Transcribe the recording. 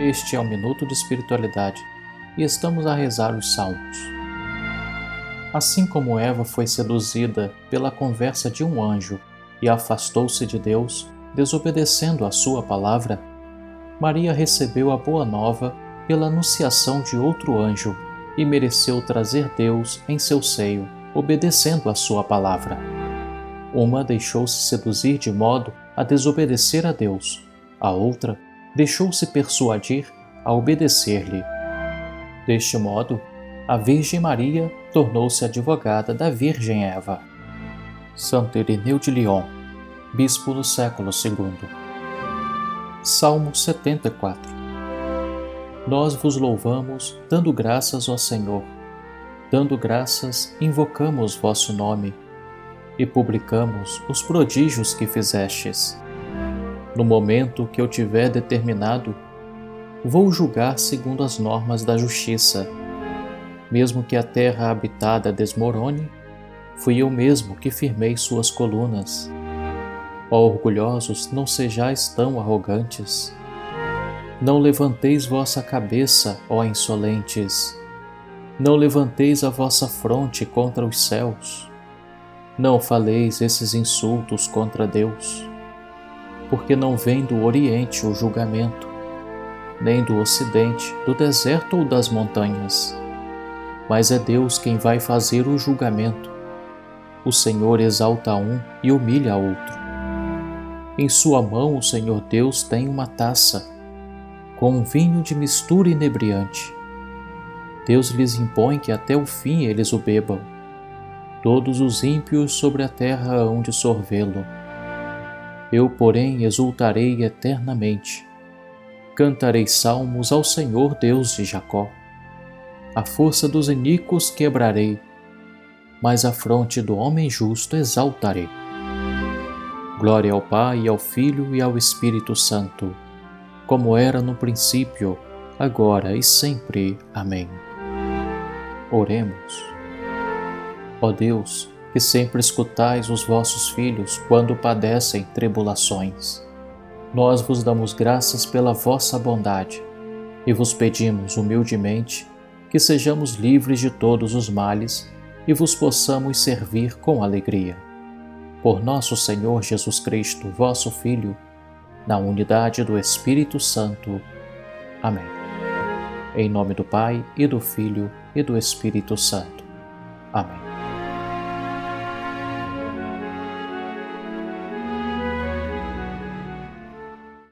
Este é o Minuto de Espiritualidade e estamos a rezar os Salmos. Assim como Eva foi seduzida pela conversa de um anjo e afastou-se de Deus, desobedecendo a sua palavra, Maria recebeu a boa nova pela anunciação de outro anjo e mereceu trazer Deus em seu seio, obedecendo a sua palavra. Uma deixou-se seduzir de modo a desobedecer a Deus, a outra deixou-se persuadir a obedecer-lhe. Deste modo, a Virgem Maria tornou-se advogada da Virgem Eva. Santo Irineu de Lyon, Bispo do século II. Salmo 74 Nós vos louvamos, dando graças ao Senhor. Dando graças, invocamos vosso nome e publicamos os prodígios que fizestes. No momento que eu tiver determinado, vou julgar segundo as normas da justiça. Mesmo que a terra habitada desmorone, fui eu mesmo que firmei suas colunas. Ó orgulhosos, não sejais tão arrogantes. Não levanteis vossa cabeça, ó insolentes. Não levanteis a vossa fronte contra os céus. Não faleis esses insultos contra Deus porque não vem do Oriente o julgamento, nem do Ocidente, do deserto ou das montanhas. Mas é Deus quem vai fazer o julgamento. O Senhor exalta um e humilha outro. Em sua mão o Senhor Deus tem uma taça, com um vinho de mistura inebriante. Deus lhes impõe que até o fim eles o bebam. Todos os ímpios sobre a terra hão de sorvê-lo eu, porém, exultarei eternamente. Cantarei salmos ao Senhor Deus de Jacó. A força dos iníquos quebrarei, mas a fronte do homem justo exaltarei. Glória ao Pai, ao Filho e ao Espírito Santo, como era no princípio, agora e sempre. Amém. Oremos. Ó Deus, que sempre escutais os vossos filhos quando padecem tribulações. Nós vos damos graças pela vossa bondade e vos pedimos humildemente que sejamos livres de todos os males e vos possamos servir com alegria. Por nosso Senhor Jesus Cristo, vosso Filho, na unidade do Espírito Santo. Amém. Em nome do Pai e do Filho e do Espírito Santo. Amém.